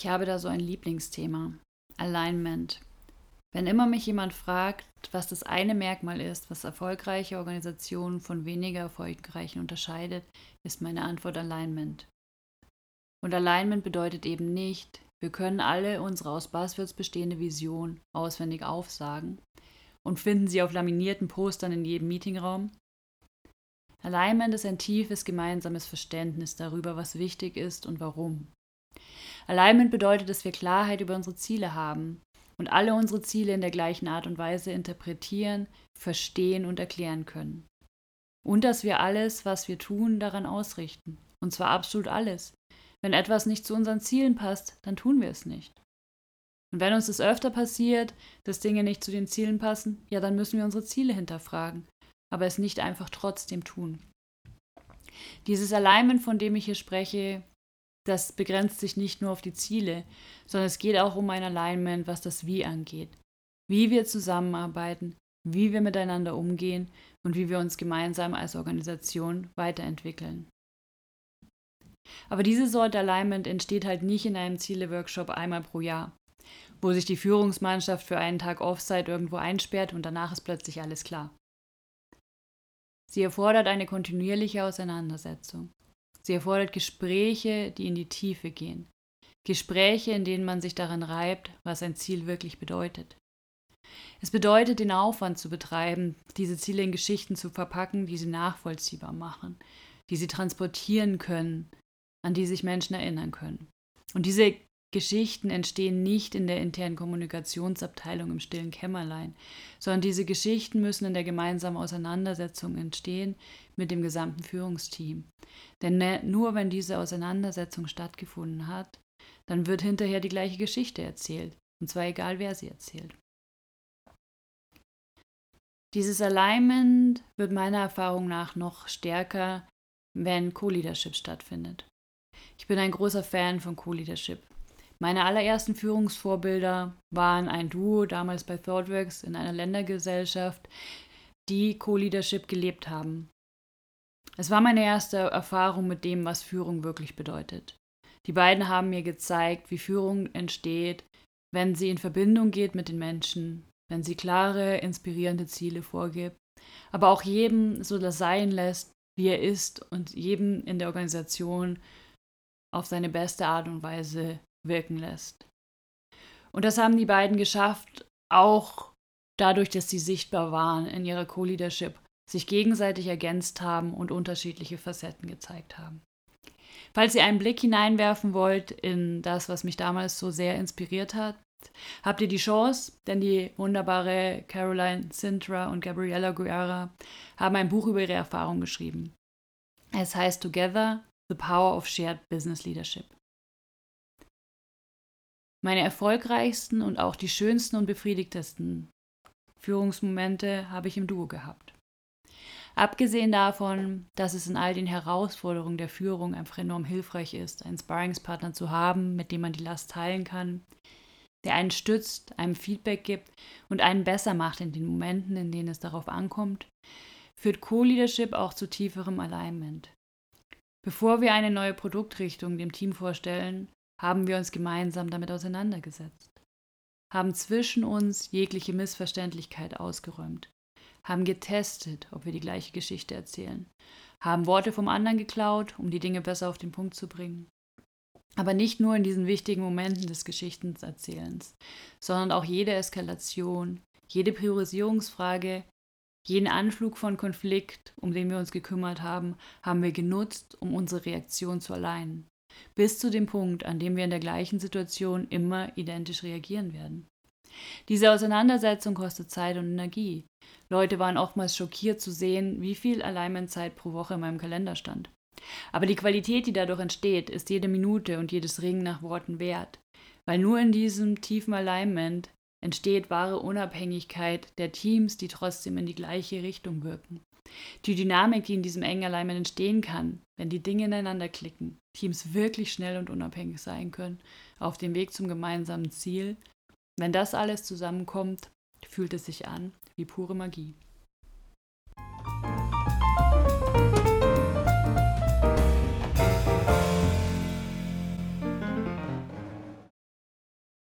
Ich habe da so ein Lieblingsthema. Alignment. Wenn immer mich jemand fragt, was das eine Merkmal ist, was erfolgreiche Organisationen von weniger erfolgreichen unterscheidet, ist meine Antwort Alignment. Und Alignment bedeutet eben nicht, wir können alle unsere aus Buzzwords bestehende Vision auswendig aufsagen und finden sie auf laminierten Postern in jedem Meetingraum. Alignment ist ein tiefes gemeinsames Verständnis darüber, was wichtig ist und warum. Alignment bedeutet, dass wir Klarheit über unsere Ziele haben und alle unsere Ziele in der gleichen Art und Weise interpretieren, verstehen und erklären können. Und dass wir alles, was wir tun, daran ausrichten. Und zwar absolut alles. Wenn etwas nicht zu unseren Zielen passt, dann tun wir es nicht. Und wenn uns das öfter passiert, dass Dinge nicht zu den Zielen passen, ja, dann müssen wir unsere Ziele hinterfragen, aber es nicht einfach trotzdem tun. Dieses Alignment, von dem ich hier spreche, das begrenzt sich nicht nur auf die Ziele, sondern es geht auch um ein Alignment, was das Wie angeht. Wie wir zusammenarbeiten, wie wir miteinander umgehen und wie wir uns gemeinsam als Organisation weiterentwickeln. Aber diese Sorte Alignment entsteht halt nicht in einem Ziele-Workshop einmal pro Jahr, wo sich die Führungsmannschaft für einen Tag Offsite irgendwo einsperrt und danach ist plötzlich alles klar. Sie erfordert eine kontinuierliche Auseinandersetzung. Sie erfordert Gespräche, die in die Tiefe gehen. Gespräche, in denen man sich daran reibt, was ein Ziel wirklich bedeutet. Es bedeutet, den Aufwand zu betreiben, diese Ziele in Geschichten zu verpacken, die sie nachvollziehbar machen, die sie transportieren können, an die sich Menschen erinnern können. Und diese Geschichten entstehen nicht in der internen Kommunikationsabteilung im stillen Kämmerlein, sondern diese Geschichten müssen in der gemeinsamen Auseinandersetzung entstehen mit dem gesamten Führungsteam. Denn nur wenn diese Auseinandersetzung stattgefunden hat, dann wird hinterher die gleiche Geschichte erzählt, und zwar egal wer sie erzählt. Dieses Alignment wird meiner Erfahrung nach noch stärker, wenn Co-Leadership stattfindet. Ich bin ein großer Fan von Co-Leadership. Meine allerersten Führungsvorbilder waren ein Duo damals bei ThoughtWorks in einer Ländergesellschaft, die Co-Leadership gelebt haben. Es war meine erste Erfahrung mit dem, was Führung wirklich bedeutet. Die beiden haben mir gezeigt, wie Führung entsteht, wenn sie in Verbindung geht mit den Menschen, wenn sie klare, inspirierende Ziele vorgibt, aber auch jedem so das sein lässt, wie er ist und jedem in der Organisation auf seine beste Art und Weise wirken lässt. Und das haben die beiden geschafft, auch dadurch, dass sie sichtbar waren in ihrer Co-Leadership, sich gegenseitig ergänzt haben und unterschiedliche Facetten gezeigt haben. Falls ihr einen Blick hineinwerfen wollt in das, was mich damals so sehr inspiriert hat, habt ihr die Chance, denn die wunderbare Caroline Sintra und Gabriella Guerra haben ein Buch über ihre Erfahrung geschrieben. Es heißt Together, The Power of Shared Business Leadership. Meine erfolgreichsten und auch die schönsten und befriedigtesten Führungsmomente habe ich im Duo gehabt. Abgesehen davon, dass es in all den Herausforderungen der Führung einfach enorm hilfreich ist, einen Sparringspartner zu haben, mit dem man die Last teilen kann, der einen stützt, einem Feedback gibt und einen besser macht in den Momenten, in denen es darauf ankommt, führt Co-Leadership auch zu tieferem Alignment. Bevor wir eine neue Produktrichtung dem Team vorstellen, haben wir uns gemeinsam damit auseinandergesetzt, haben zwischen uns jegliche Missverständlichkeit ausgeräumt, haben getestet, ob wir die gleiche Geschichte erzählen, haben Worte vom anderen geklaut, um die Dinge besser auf den Punkt zu bringen. Aber nicht nur in diesen wichtigen Momenten des Geschichtenerzählens, sondern auch jede Eskalation, jede Priorisierungsfrage, jeden Anflug von Konflikt, um den wir uns gekümmert haben, haben wir genutzt, um unsere Reaktion zu alleinen bis zu dem Punkt, an dem wir in der gleichen Situation immer identisch reagieren werden. Diese Auseinandersetzung kostet Zeit und Energie. Leute waren oftmals schockiert zu sehen, wie viel Alignment-Zeit pro Woche in meinem Kalender stand. Aber die Qualität, die dadurch entsteht, ist jede Minute und jedes Ringen nach Worten wert. Weil nur in diesem tiefen Alignment entsteht wahre Unabhängigkeit der Teams, die trotzdem in die gleiche Richtung wirken. Die Dynamik, die in diesem engen Alignment entstehen kann, wenn die Dinge ineinander klicken, Teams wirklich schnell und unabhängig sein können, auf dem Weg zum gemeinsamen Ziel, wenn das alles zusammenkommt, fühlt es sich an wie pure Magie.